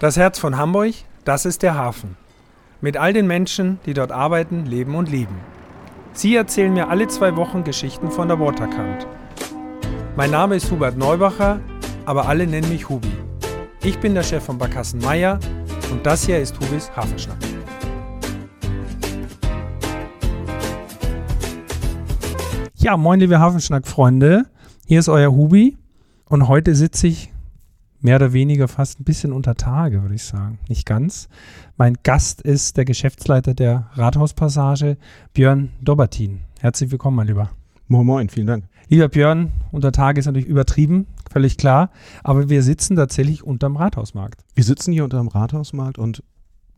Das Herz von Hamburg, das ist der Hafen. Mit all den Menschen, die dort arbeiten, leben und lieben. Sie erzählen mir alle zwei Wochen Geschichten von der Waterkant. Mein Name ist Hubert Neubacher, aber alle nennen mich Hubi. Ich bin der Chef von Barkassen Meier und das hier ist Hubis Hafenschnack. Ja, moin liebe Hafenschnack-Freunde. Hier ist euer Hubi und heute sitze ich mehr oder weniger fast ein bisschen unter Tage, würde ich sagen. Nicht ganz. Mein Gast ist der Geschäftsleiter der Rathauspassage, Björn Dobertin. Herzlich willkommen, mein Lieber. Moin, moin, vielen Dank. Lieber Björn, unter Tage ist natürlich übertrieben, völlig klar, aber wir sitzen tatsächlich unterm Rathausmarkt. Wir sitzen hier unterm Rathausmarkt und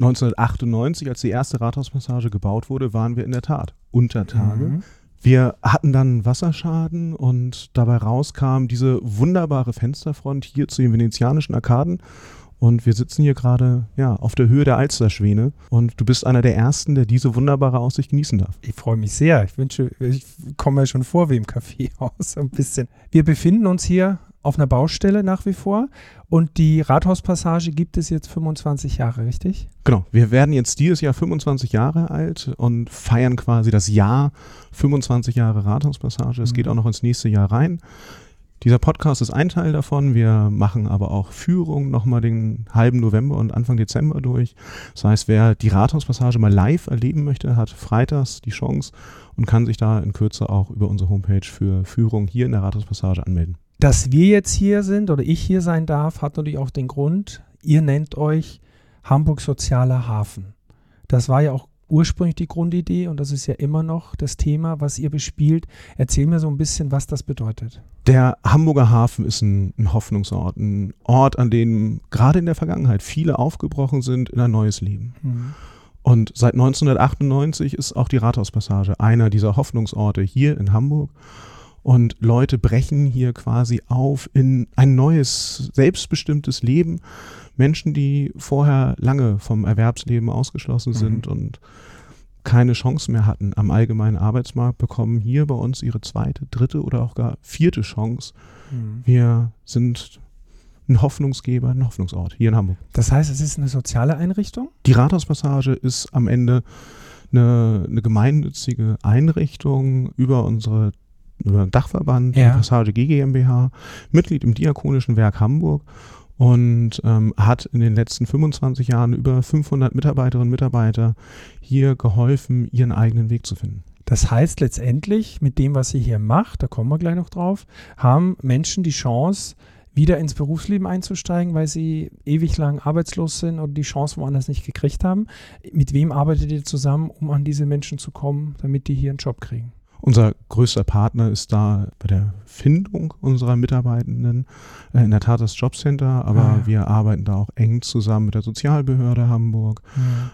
1998, als die erste Rathauspassage gebaut wurde, waren wir in der Tat unter Tage. Mhm. Wir hatten dann Wasserschaden und dabei rauskam diese wunderbare Fensterfront hier zu den venezianischen Arkaden. Und wir sitzen hier gerade ja, auf der Höhe der Alsterschwäne und du bist einer der Ersten, der diese wunderbare Aussicht genießen darf. Ich freue mich sehr. Ich wünsche, ich komme ja schon vor wie im Kaffeehaus ein bisschen. Wir befinden uns hier auf einer Baustelle nach wie vor. Und die Rathauspassage gibt es jetzt 25 Jahre, richtig? Genau. Wir werden jetzt dieses Jahr 25 Jahre alt und feiern quasi das Jahr 25 Jahre Rathauspassage. Es mhm. geht auch noch ins nächste Jahr rein. Dieser Podcast ist ein Teil davon. Wir machen aber auch Führung nochmal den halben November und Anfang Dezember durch. Das heißt, wer die Rathauspassage mal live erleben möchte, hat freitags die Chance und kann sich da in Kürze auch über unsere Homepage für Führung hier in der Rathauspassage anmelden. Dass wir jetzt hier sind oder ich hier sein darf, hat natürlich auch den Grund, ihr nennt euch Hamburg Sozialer Hafen. Das war ja auch ursprünglich die Grundidee und das ist ja immer noch das Thema, was ihr bespielt. Erzähl mir so ein bisschen, was das bedeutet. Der Hamburger Hafen ist ein, ein Hoffnungsort, ein Ort, an dem gerade in der Vergangenheit viele aufgebrochen sind in ein neues Leben. Mhm. Und seit 1998 ist auch die Rathauspassage einer dieser Hoffnungsorte hier in Hamburg. Und Leute brechen hier quasi auf in ein neues, selbstbestimmtes Leben. Menschen, die vorher lange vom Erwerbsleben ausgeschlossen sind mhm. und keine Chance mehr hatten am allgemeinen Arbeitsmarkt, bekommen hier bei uns ihre zweite, dritte oder auch gar vierte Chance. Mhm. Wir sind ein Hoffnungsgeber, ein Hoffnungsort hier in Hamburg. Das heißt, es ist eine soziale Einrichtung? Die Rathauspassage ist am Ende eine, eine gemeinnützige Einrichtung über unsere Dachverband, ja. Passage G GmbH, Mitglied im Diakonischen Werk Hamburg und ähm, hat in den letzten 25 Jahren über 500 Mitarbeiterinnen und Mitarbeiter hier geholfen, ihren eigenen Weg zu finden. Das heißt letztendlich, mit dem, was sie hier macht, da kommen wir gleich noch drauf, haben Menschen die Chance, wieder ins Berufsleben einzusteigen, weil sie ewig lang arbeitslos sind oder die Chance woanders nicht gekriegt haben. Mit wem arbeitet ihr zusammen, um an diese Menschen zu kommen, damit die hier einen Job kriegen? Unser größter Partner ist da bei der Findung unserer Mitarbeitenden äh, in der Tat das Jobcenter, aber ah, ja. wir arbeiten da auch eng zusammen mit der Sozialbehörde Hamburg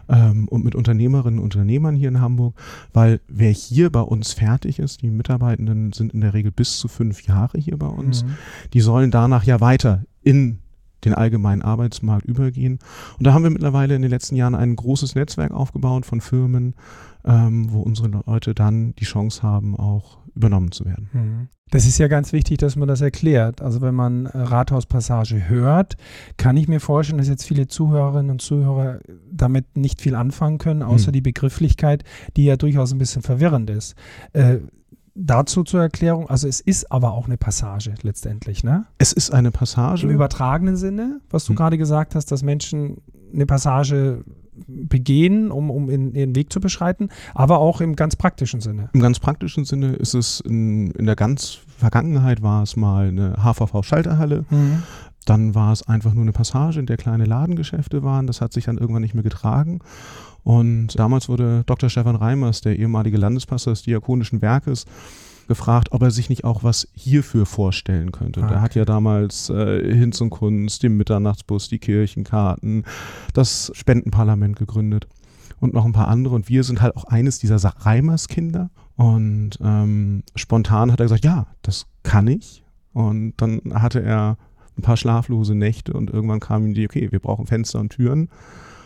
ja. ähm, und mit Unternehmerinnen und Unternehmern hier in Hamburg, weil wer hier bei uns fertig ist, die Mitarbeitenden sind in der Regel bis zu fünf Jahre hier bei uns, mhm. die sollen danach ja weiter in den allgemeinen Arbeitsmarkt übergehen. Und da haben wir mittlerweile in den letzten Jahren ein großes Netzwerk aufgebaut von Firmen, ähm, wo unsere Leute dann die Chance haben, auch übernommen zu werden. Mhm. Das ist ja ganz wichtig, dass man das erklärt. Also wenn man Rathauspassage hört, kann ich mir vorstellen, dass jetzt viele Zuhörerinnen und Zuhörer damit nicht viel anfangen können, außer mhm. die Begrifflichkeit, die ja durchaus ein bisschen verwirrend ist. Äh, dazu zur Erklärung, also es ist aber auch eine Passage letztendlich, ne? Es ist eine Passage. Im übertragenen Sinne, was du mhm. gerade gesagt hast, dass Menschen eine Passage begehen, um, um in, ihren Weg zu beschreiten, aber auch im ganz praktischen Sinne. Im ganz praktischen Sinne ist es in, in der ganz Vergangenheit war es mal eine HVV-Schalterhalle. Mhm. Dann war es einfach nur eine Passage, in der kleine Ladengeschäfte waren. Das hat sich dann irgendwann nicht mehr getragen. Und damals wurde Dr. Stefan Reimers, der ehemalige Landespastor des Diakonischen Werkes, gefragt, ob er sich nicht auch was hierfür vorstellen könnte. Okay. Er hat ja damals äh, Hinz und Kunst, den Mitternachtsbus, die Kirchenkarten, das Spendenparlament gegründet und noch ein paar andere. Und wir sind halt auch eines dieser Reimers-Kinder. Und ähm, spontan hat er gesagt, ja, das kann ich. Und dann hatte er ein paar schlaflose Nächte und irgendwann kam ihm die, okay, wir brauchen Fenster und Türen.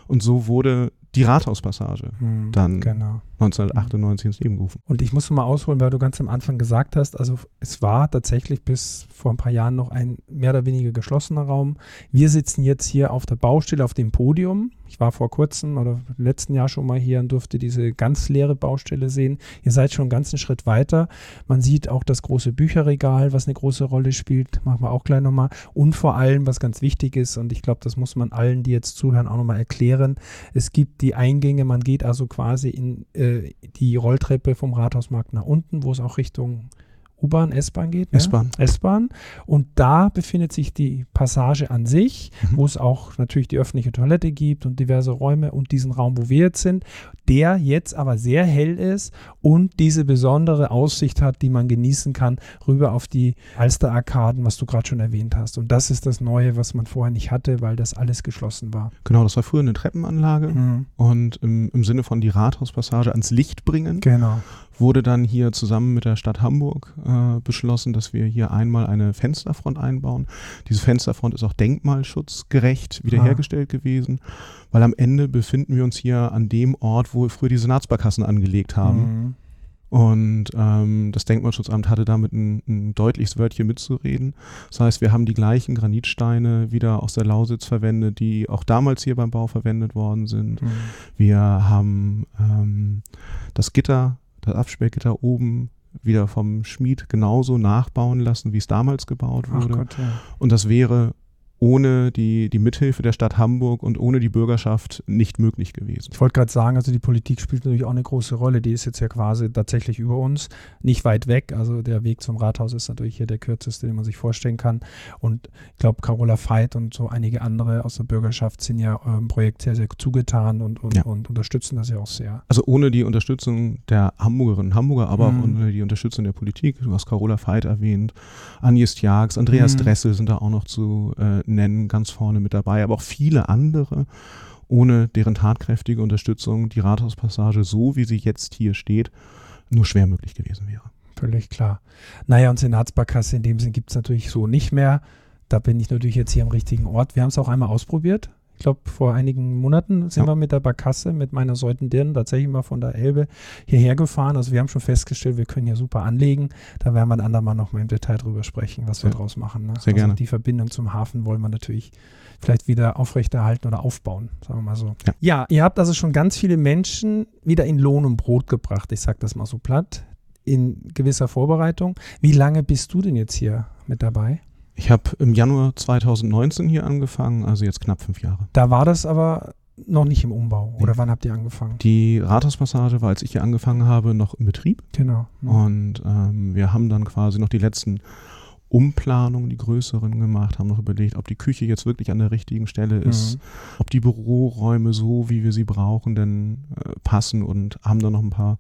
Und so wurde die Rathauspassage hm, dann genau. 1998 ins Leben gerufen. Und ich muss mal ausholen, weil du ganz am Anfang gesagt hast, also es war tatsächlich bis vor ein paar Jahren noch ein mehr oder weniger geschlossener Raum. Wir sitzen jetzt hier auf der Baustelle auf dem Podium. Ich war vor kurzem oder letzten Jahr schon mal hier und durfte diese ganz leere Baustelle sehen. Ihr seid schon einen ganzen Schritt weiter. Man sieht auch das große Bücherregal, was eine große Rolle spielt. Machen wir auch gleich nochmal. Und vor allem, was ganz wichtig ist, und ich glaube, das muss man allen, die jetzt zuhören, auch nochmal erklären. Es gibt die Eingänge, man geht also quasi in äh, die Rolltreppe vom Rathausmarkt nach unten, wo es auch Richtung U-Bahn, S-Bahn geht. Ne? S-Bahn. S-Bahn. Und da befindet sich die Passage an sich, mhm. wo es auch natürlich die öffentliche Toilette gibt und diverse Räume und diesen Raum, wo wir jetzt sind, der jetzt aber sehr hell ist und diese besondere Aussicht hat, die man genießen kann, rüber auf die Alster-Arkaden, was du gerade schon erwähnt hast. Und das ist das Neue, was man vorher nicht hatte, weil das alles geschlossen war. Genau, das war früher eine Treppenanlage mhm. und im, im Sinne von die Rathauspassage ans Licht bringen. Genau wurde dann hier zusammen mit der Stadt Hamburg äh, beschlossen, dass wir hier einmal eine Fensterfront einbauen. Diese Fensterfront ist auch denkmalschutzgerecht wiederhergestellt ah. gewesen, weil am Ende befinden wir uns hier an dem Ort, wo wir früher die Senatsbarkassen angelegt haben. Mhm. Und ähm, das Denkmalschutzamt hatte damit ein, ein, deutliches Wörtchen mitzureden. Das heißt, wir haben die gleichen Granitsteine wieder aus der Lausitz verwendet, die auch damals hier beim Bau verwendet worden sind. Mhm. Wir haben ähm, das Gitter das Absperrgitter oben wieder vom Schmied genauso nachbauen lassen, wie es damals gebaut wurde. Gott, ja. Und das wäre ohne die, die Mithilfe der Stadt Hamburg und ohne die Bürgerschaft nicht möglich gewesen. Ich wollte gerade sagen, also die Politik spielt natürlich auch eine große Rolle. Die ist jetzt ja quasi tatsächlich über uns, nicht weit weg. Also der Weg zum Rathaus ist natürlich hier der kürzeste, den man sich vorstellen kann. Und ich glaube, Carola Veit und so einige andere aus der Bürgerschaft sind ja eurem Projekt sehr, sehr zugetan und, und, ja. und unterstützen das ja auch sehr. Also ohne die Unterstützung der Hamburgerinnen und Hamburger, aber mhm. auch ohne die Unterstützung der Politik, du hast Carola Veit erwähnt, Agnes Jags, Andreas mhm. Dressel sind da auch noch zu äh, nennen, ganz vorne mit dabei, aber auch viele andere, ohne deren tatkräftige Unterstützung die Rathauspassage, so wie sie jetzt hier steht, nur schwer möglich gewesen wäre. Völlig klar. Naja, und Senatsbarkasse in dem Sinn gibt es natürlich so nicht mehr. Da bin ich natürlich jetzt hier am richtigen Ort. Wir haben es auch einmal ausprobiert glaube, vor einigen Monaten sind ja. wir mit der Barkasse, mit meiner Säutendirn tatsächlich mal von der Elbe hierher gefahren. Also wir haben schon festgestellt, wir können hier super anlegen. Da werden wir ein andermal noch mal im Detail drüber sprechen, was wir ja. draus machen. Ne? Sehr also gerne. Die Verbindung zum Hafen wollen wir natürlich vielleicht wieder aufrechterhalten oder aufbauen, sagen wir mal so. Ja. ja, ihr habt also schon ganz viele Menschen wieder in Lohn und Brot gebracht, ich sage das mal so platt, in gewisser Vorbereitung. Wie lange bist du denn jetzt hier mit dabei? Ich habe im Januar 2019 hier angefangen, also jetzt knapp fünf Jahre. Da war das aber noch nicht im Umbau. Oder wann habt ihr angefangen? Die Rathauspassage war, als ich hier angefangen habe, noch im Betrieb. Genau. Mhm. Und ähm, wir haben dann quasi noch die letzten Umplanungen, die größeren gemacht, haben noch überlegt, ob die Küche jetzt wirklich an der richtigen Stelle ist, mhm. ob die Büroräume so, wie wir sie brauchen, denn äh, passen und haben dann noch ein paar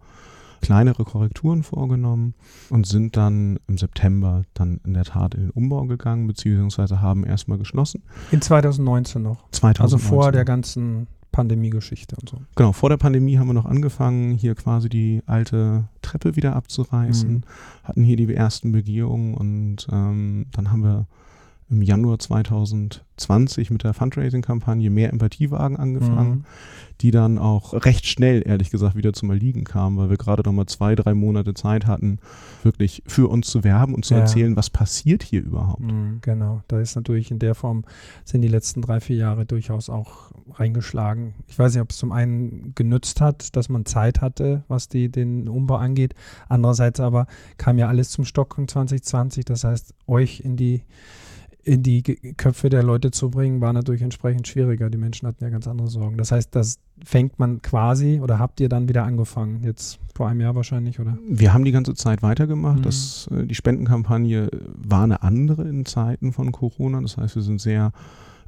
kleinere Korrekturen vorgenommen und sind dann im September dann in der Tat in den Umbau gegangen, beziehungsweise haben erstmal geschlossen. In 2019 noch. 2019. Also vor der ganzen Pandemie-Geschichte und so. Genau, vor der Pandemie haben wir noch angefangen, hier quasi die alte Treppe wieder abzureißen, mhm. hatten hier die ersten Begehungen und ähm, dann haben wir im Januar 2020 mit der Fundraising-Kampagne Mehr Empathiewagen angefangen, mhm. die dann auch recht schnell, ehrlich gesagt, wieder zum Erliegen kam, weil wir gerade noch mal zwei, drei Monate Zeit hatten, wirklich für uns zu werben und zu ja. erzählen, was passiert hier überhaupt. Mhm, genau, da ist natürlich in der Form, sind die letzten drei, vier Jahre durchaus auch reingeschlagen. Ich weiß nicht, ob es zum einen genützt hat, dass man Zeit hatte, was die, den Umbau angeht. Andererseits aber kam ja alles zum Stocken 2020, das heißt, euch in die in die Köpfe der Leute zu bringen, war natürlich entsprechend schwieriger. Die Menschen hatten ja ganz andere Sorgen. Das heißt, das fängt man quasi oder habt ihr dann wieder angefangen? Jetzt vor einem Jahr wahrscheinlich, oder? Wir haben die ganze Zeit weitergemacht. Mhm. Das, äh, die Spendenkampagne war eine andere in Zeiten von Corona. Das heißt, wir sind sehr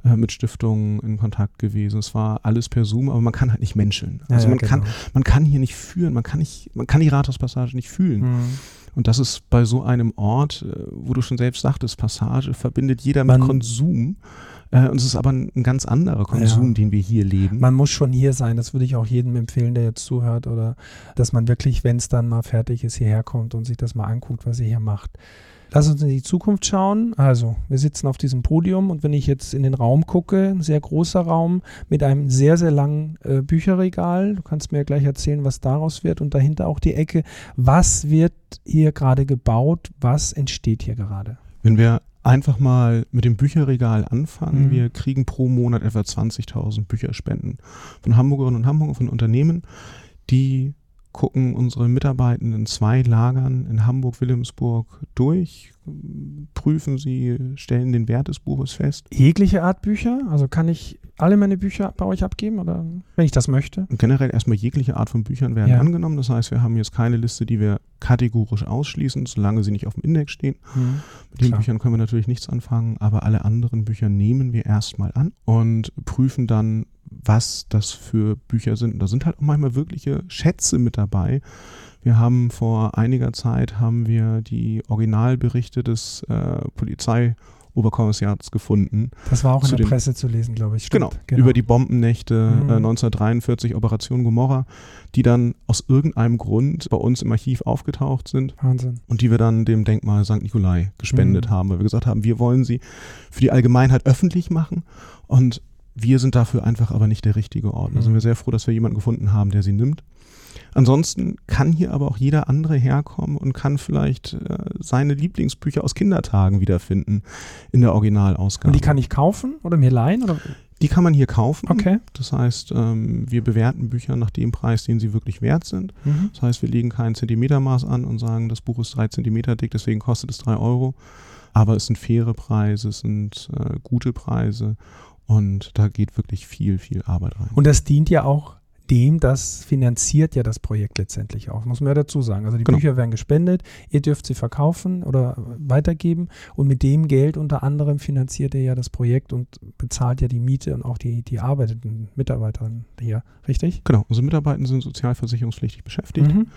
äh, mit Stiftungen in Kontakt gewesen. Es war alles per Zoom, aber man kann halt nicht menscheln. Also ja, man, genau. kann, man kann hier nicht führen, man kann, nicht, man kann die Rathauspassage nicht fühlen. Mhm. Und das ist bei so einem Ort, äh, wo du schon selbst sagtest, Passage verbindet jeder mit Man, Konsum. Äh, und es ist aber ein, ein ganz anderer Konsum, ja. den wir hier leben. Man muss schon hier sein. Das würde ich auch jedem empfehlen, der jetzt zuhört. Oder dass man wirklich, wenn es dann mal fertig ist, hierher kommt und sich das mal anguckt, was ihr hier macht. Lass uns in die Zukunft schauen. Also, wir sitzen auf diesem Podium und wenn ich jetzt in den Raum gucke, ein sehr großer Raum mit einem sehr, sehr langen äh, Bücherregal. Du kannst mir gleich erzählen, was daraus wird und dahinter auch die Ecke. Was wird hier gerade gebaut? Was entsteht hier gerade? Wenn wir einfach mal mit dem Bücherregal anfangen. Mhm. Wir kriegen pro Monat etwa 20.000 Bücherspenden von Hamburgerinnen und Hamburgern, von Unternehmen, die gucken unsere Mitarbeitenden in zwei Lagern in Hamburg, Wilhelmsburg durch, prüfen sie, stellen den Wert des Buches fest. Jegliche Art Bücher? Also kann ich alle meine Bücher bei euch abgeben oder wenn ich das möchte? Und generell erstmal jegliche Art von Büchern werden ja. angenommen. Das heißt, wir haben jetzt keine Liste, die wir kategorisch ausschließen, solange sie nicht auf dem Index stehen. Mhm. Mit den Klar. Büchern können wir natürlich nichts anfangen, aber alle anderen Bücher nehmen wir erstmal an und prüfen dann, was das für Bücher sind. Und da sind halt auch manchmal wirkliche Schätze mit dabei. Wir haben vor einiger Zeit haben wir die Originalberichte des äh, Polizei Oberkommissariats gefunden. Das war auch in der den, Presse zu lesen, glaube ich. Genau, genau, über die Bombennächte mhm. äh, 1943, Operation Gomorra, die dann aus irgendeinem Grund bei uns im Archiv aufgetaucht sind. Wahnsinn. Und die wir dann dem Denkmal St. Nikolai gespendet mhm. haben, weil wir gesagt haben, wir wollen sie für die Allgemeinheit öffentlich machen und wir sind dafür einfach aber nicht der richtige Ort. Da sind wir sehr froh, dass wir jemanden gefunden haben, der sie nimmt. Ansonsten kann hier aber auch jeder andere herkommen und kann vielleicht äh, seine Lieblingsbücher aus Kindertagen wiederfinden in der Originalausgabe. Und die kann ich kaufen oder mir leihen? Oder? Die kann man hier kaufen. Okay. Das heißt, ähm, wir bewerten Bücher nach dem Preis, den sie wirklich wert sind. Mhm. Das heißt, wir legen kein Zentimetermaß an und sagen, das Buch ist drei Zentimeter dick, deswegen kostet es drei Euro. Aber es sind faire Preise, es sind äh, gute Preise und da geht wirklich viel, viel Arbeit rein. Und das dient ja auch dem, das finanziert ja das Projekt letztendlich auch, muss man ja dazu sagen. Also die genau. Bücher werden gespendet, ihr dürft sie verkaufen oder weitergeben und mit dem Geld unter anderem finanziert ihr ja das Projekt und bezahlt ja die Miete und auch die, die arbeitenden Mitarbeiterinnen hier, richtig? Genau, unsere Mitarbeiter sind sozialversicherungspflichtig beschäftigt mhm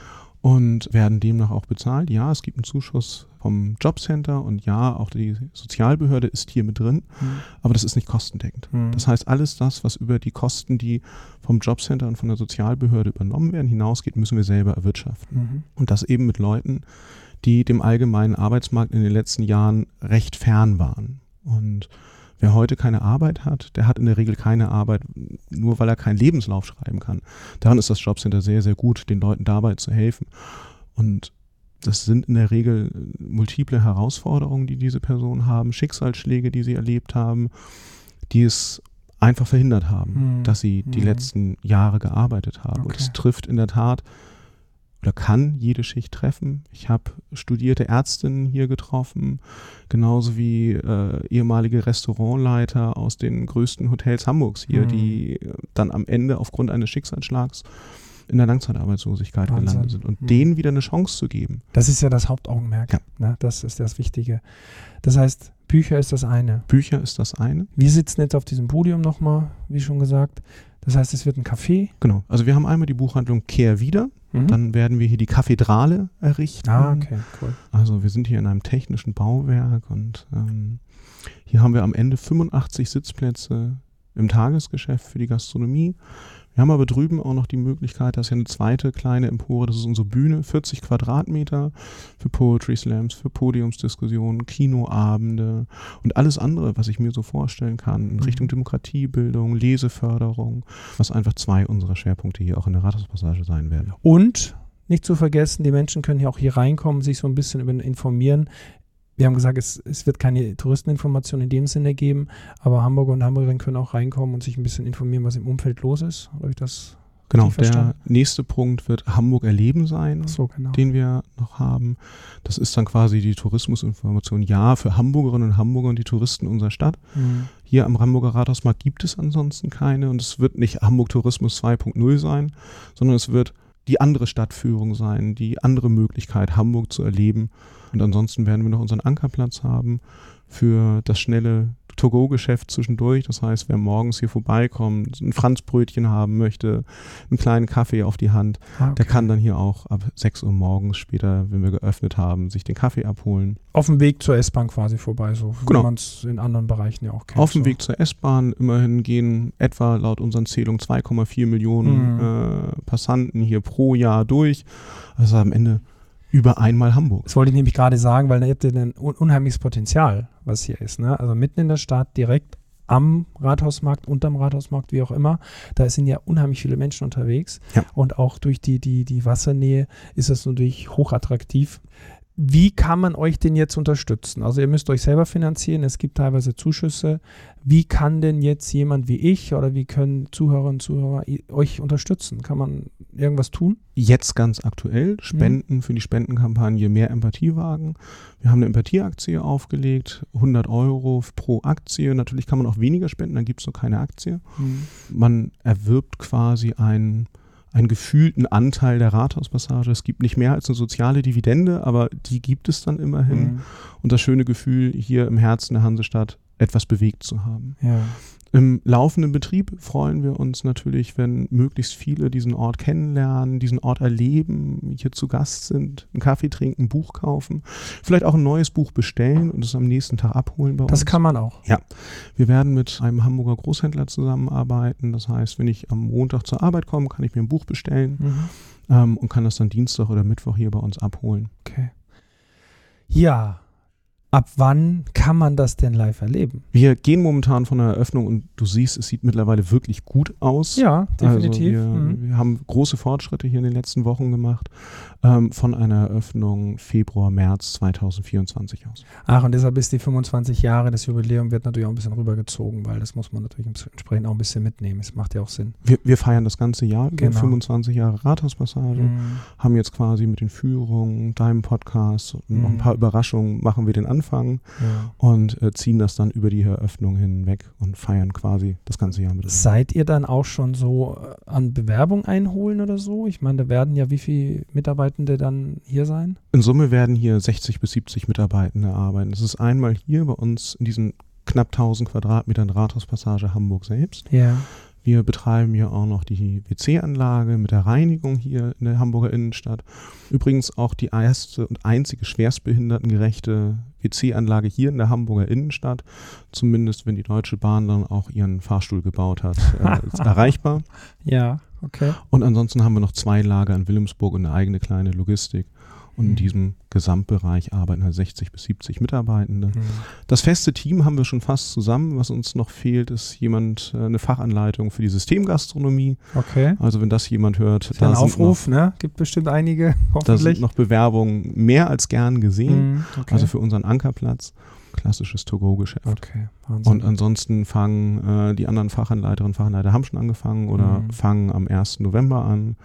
und werden demnach auch bezahlt. Ja, es gibt einen Zuschuss vom Jobcenter und ja, auch die Sozialbehörde ist hier mit drin, mhm. aber das ist nicht kostendeckend. Mhm. Das heißt, alles das, was über die Kosten, die vom Jobcenter und von der Sozialbehörde übernommen werden, hinausgeht, müssen wir selber erwirtschaften. Mhm. Und das eben mit Leuten, die dem allgemeinen Arbeitsmarkt in den letzten Jahren recht fern waren. Und Wer heute keine Arbeit hat, der hat in der Regel keine Arbeit, nur weil er keinen Lebenslauf schreiben kann. Daran ist das Jobcenter sehr, sehr gut, den Leuten dabei zu helfen. Und das sind in der Regel multiple Herausforderungen, die diese Personen haben, Schicksalsschläge, die sie erlebt haben, die es einfach verhindert haben, mhm. dass sie die mhm. letzten Jahre gearbeitet haben. Okay. Und es trifft in der Tat oder kann jede Schicht treffen. Ich habe studierte Ärztinnen hier getroffen, genauso wie äh, ehemalige Restaurantleiter aus den größten Hotels Hamburgs hier, mhm. die dann am Ende aufgrund eines Schicksalsschlags in der Langzeitarbeitslosigkeit Wahnsinn. gelandet sind und mhm. denen wieder eine Chance zu geben. Das ist ja das Hauptaugenmerk. Ja. Ne? Das ist das Wichtige. Das heißt, Bücher ist das eine. Bücher ist das eine. Wir sitzen jetzt auf diesem Podium nochmal, wie schon gesagt. Das heißt, es wird ein Café. Genau. Also wir haben einmal die Buchhandlung Kehr wieder. Mhm. Dann werden wir hier die Kathedrale errichten. Ah, okay, cool. Also wir sind hier in einem technischen Bauwerk und ähm, hier haben wir am Ende 85 Sitzplätze im Tagesgeschäft für die Gastronomie. Wir haben aber drüben auch noch die Möglichkeit, das ist ja eine zweite kleine Empore, das ist unsere Bühne, 40 Quadratmeter für Poetry Slams, für Podiumsdiskussionen, Kinoabende und alles andere, was ich mir so vorstellen kann, in mhm. Richtung Demokratiebildung, Leseförderung, was einfach zwei unserer Schwerpunkte hier auch in der Rathauspassage sein werden. Und nicht zu vergessen, die Menschen können hier auch hier reinkommen, sich so ein bisschen informieren wir haben gesagt, es, es wird keine Touristeninformation in dem Sinne geben, aber Hamburger und Hamburgerinnen können auch reinkommen und sich ein bisschen informieren, was im Umfeld los ist. Habe ich das Genau, der nächste Punkt wird Hamburg erleben sein, so, genau. den wir noch haben. Das ist dann quasi die Tourismusinformation. Ja, für Hamburgerinnen und Hamburger und die Touristen unserer Stadt. Mhm. Hier am Hamburger Rathausmarkt gibt es ansonsten keine und es wird nicht Hamburg Tourismus 2.0 sein, sondern es wird die andere Stadtführung sein, die andere Möglichkeit, Hamburg zu erleben. Und ansonsten werden wir noch unseren Ankerplatz haben für das schnelle To-Go-Geschäft zwischendurch. Das heißt, wer morgens hier vorbeikommt, ein Franzbrötchen haben möchte, einen kleinen Kaffee auf die Hand, ah, okay. der kann dann hier auch ab 6 Uhr morgens später, wenn wir geöffnet haben, sich den Kaffee abholen. Auf dem Weg zur S-Bahn quasi vorbei, so genau. wie man es in anderen Bereichen ja auch kennt. Auf dem so. Weg zur S-Bahn immerhin gehen etwa laut unseren Zählungen 2,4 Millionen mhm. äh, Passanten hier pro Jahr durch. Also am Ende über einmal Hamburg. Das wollte ich nämlich gerade sagen, weil da habt ihr ein unheimliches Potenzial, was hier ist. Ne? Also mitten in der Stadt, direkt am Rathausmarkt, unterm Rathausmarkt, wie auch immer. Da sind ja unheimlich viele Menschen unterwegs. Ja. Und auch durch die, die, die Wassernähe ist es natürlich hochattraktiv. Wie kann man euch denn jetzt unterstützen? Also ihr müsst euch selber finanzieren, es gibt teilweise Zuschüsse. Wie kann denn jetzt jemand wie ich oder wie können Zuhörerinnen und Zuhörer euch unterstützen? Kann man irgendwas tun? Jetzt ganz aktuell, Spenden mhm. für die Spendenkampagne Mehr Empathie wagen. Wir haben eine Empathieaktie aufgelegt, 100 Euro pro Aktie. Natürlich kann man auch weniger spenden, dann gibt es nur keine Aktie. Mhm. Man erwirbt quasi ein einen gefühlten Anteil der Rathauspassage. Es gibt nicht mehr als eine soziale Dividende, aber die gibt es dann immerhin. Mhm. Und das schöne Gefühl, hier im Herzen der Hansestadt etwas bewegt zu haben. Ja. Im laufenden Betrieb freuen wir uns natürlich, wenn möglichst viele diesen Ort kennenlernen, diesen Ort erleben, hier zu Gast sind, einen Kaffee trinken, ein Buch kaufen, vielleicht auch ein neues Buch bestellen und es am nächsten Tag abholen bei das uns. Das kann man auch. Ja. Wir werden mit einem Hamburger Großhändler zusammenarbeiten. Das heißt, wenn ich am Montag zur Arbeit komme, kann ich mir ein Buch bestellen mhm. ähm, und kann das dann Dienstag oder Mittwoch hier bei uns abholen. Okay. Ja, Ab wann kann man das denn live erleben? Wir gehen momentan von der Eröffnung und du siehst, es sieht mittlerweile wirklich gut aus. Ja, definitiv. Also wir, mhm. wir, haben große Fortschritte hier in den letzten Wochen gemacht ähm, von einer Eröffnung Februar, März 2024 aus. Ach, und deshalb ist die 25 Jahre, das Jubiläum wird natürlich auch ein bisschen rübergezogen, weil das muss man natürlich entsprechend auch ein bisschen mitnehmen. Es macht ja auch Sinn. Wir, wir feiern das ganze Jahr, genau. 25 Jahre Rathauspassage, mhm. haben jetzt quasi mit den Führungen, deinem Podcast mhm. noch ein paar Überraschungen machen wir den Anfang ja. und äh, ziehen das dann über die Eröffnung hinweg und feiern quasi das ganze Jahr mit. Seid ihr dann auch schon so äh, an Bewerbung einholen oder so? Ich meine, da werden ja wie viele Mitarbeitende dann hier sein? In Summe werden hier 60 bis 70 Mitarbeitende arbeiten. Das ist einmal hier bei uns in diesen knapp 1000 Quadratmetern Rathauspassage Hamburg selbst. Ja. Wir betreiben hier auch noch die WC-Anlage mit der Reinigung hier in der Hamburger Innenstadt. Übrigens auch die erste und einzige schwerstbehindertengerechte WC-Anlage hier in der Hamburger Innenstadt. Zumindest wenn die Deutsche Bahn dann auch ihren Fahrstuhl gebaut hat, äh, ist erreichbar. Ja, okay. Und ansonsten haben wir noch zwei Lager in Wilhelmsburg und eine eigene kleine Logistik. Und in mhm. diesem Gesamtbereich arbeiten halt 60 bis 70 Mitarbeitende. Mhm. Das feste Team haben wir schon fast zusammen. Was uns noch fehlt, ist jemand, äh, eine Fachanleitung für die Systemgastronomie. Okay. Also wenn das jemand hört, da ein Aufruf, noch, ne? Gibt bestimmt einige, hoffentlich. Da sind noch Bewerbungen mehr als gern gesehen. Mhm, okay. Also für unseren Ankerplatz klassisches To-Go-Geschäft. Okay, Und ansonsten fangen äh, die anderen Fachanleiterinnen und Fachanleiter haben schon angefangen oder mhm. fangen am 1. November an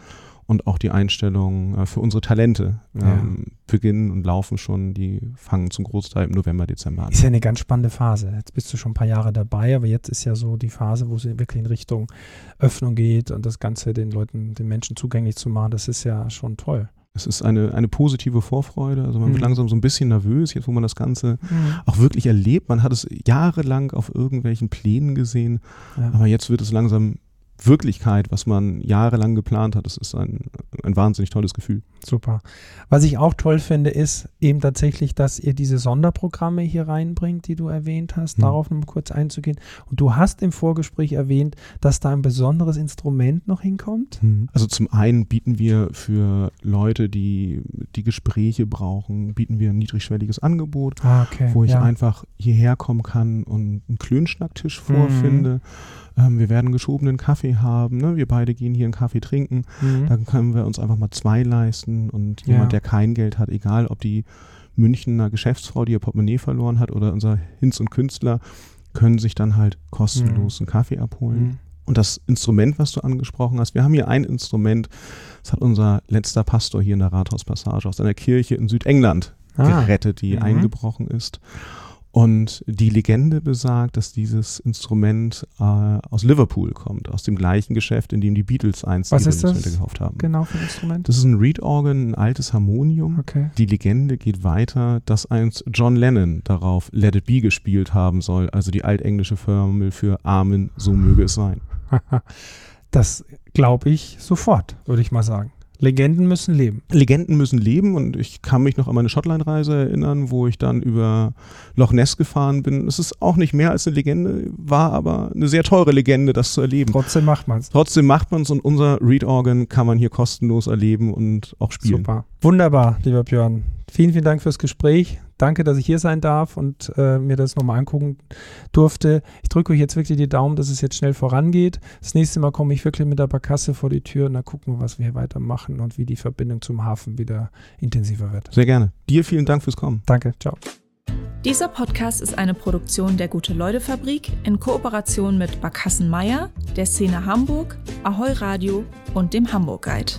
und auch die Einstellungen äh, für unsere Talente ähm, ja. beginnen und laufen schon. Die fangen zum Großteil im November, Dezember an. Ist ja eine ganz spannende Phase. Jetzt bist du schon ein paar Jahre dabei, aber jetzt ist ja so die Phase, wo es wirklich in Richtung Öffnung geht und das Ganze den Leuten, den Menschen zugänglich zu machen. Das ist ja schon toll. Es ist eine, eine positive Vorfreude. Also man mhm. wird langsam so ein bisschen nervös, jetzt wo man das Ganze mhm. auch wirklich erlebt. Man hat es jahrelang auf irgendwelchen Plänen gesehen, ja. aber jetzt wird es langsam Wirklichkeit, was man jahrelang geplant hat. Das ist ein, ein wahnsinnig tolles Gefühl. Super. Was ich auch toll finde, ist eben tatsächlich, dass ihr diese Sonderprogramme hier reinbringt, die du erwähnt hast, mhm. darauf nochmal kurz einzugehen. Und du hast im Vorgespräch erwähnt, dass da ein besonderes Instrument noch hinkommt. Mhm. Also zum einen bieten wir für Leute, die die Gespräche brauchen, bieten wir ein niedrigschwelliges Angebot, ah, okay. wo ich ja. einfach hierher kommen kann und einen Klönschnacktisch mhm. vorfinde. Ähm, wir werden geschobenen Kaffee haben. Ne? Wir beide gehen hier einen Kaffee trinken. Mhm. Dann können wir uns einfach mal zwei leisten und jemand, ja. der kein Geld hat, egal ob die Münchner Geschäftsfrau, die ihr Portemonnaie verloren hat, oder unser Hinz und Künstler, können sich dann halt kostenlos mhm. einen Kaffee abholen. Mhm. Und das Instrument, was du angesprochen hast, wir haben hier ein Instrument, das hat unser letzter Pastor hier in der Rathauspassage aus einer Kirche in Südengland ah. gerettet, die mhm. eingebrochen ist. Und die Legende besagt, dass dieses Instrument äh, aus Liverpool kommt, aus dem gleichen Geschäft, in dem die Beatles einst Was ist das gekauft haben. Genau für ein Instrument. Das ist ein Reed Organ, ein altes Harmonium. Okay. Die Legende geht weiter, dass einst John Lennon darauf Let It Be gespielt haben soll, also die altenglische Formel für Amen, so möge es sein. das glaube ich sofort, würde ich mal sagen. Legenden müssen leben. Legenden müssen leben und ich kann mich noch an meine Schottland-Reise erinnern, wo ich dann über Loch Ness gefahren bin. Es ist auch nicht mehr als eine Legende, war aber eine sehr teure Legende, das zu erleben. Trotzdem macht man es. Trotzdem macht man es und unser Read Organ kann man hier kostenlos erleben und auch spielen. Super. Wunderbar, lieber Björn. Vielen, vielen Dank fürs Gespräch. Danke, dass ich hier sein darf und äh, mir das nochmal angucken durfte. Ich drücke euch jetzt wirklich die Daumen, dass es jetzt schnell vorangeht. Das nächste Mal komme ich wirklich mit der Barkasse vor die Tür und dann gucken wir, was wir hier weitermachen und wie die Verbindung zum Hafen wieder intensiver wird. Sehr gerne. Dir vielen Dank fürs Kommen. Danke, ciao. Dieser Podcast ist eine Produktion der Gute-Leute-Fabrik in Kooperation mit Barkassen Meier, der Szene Hamburg, Ahoi Radio und dem Hamburg Guide.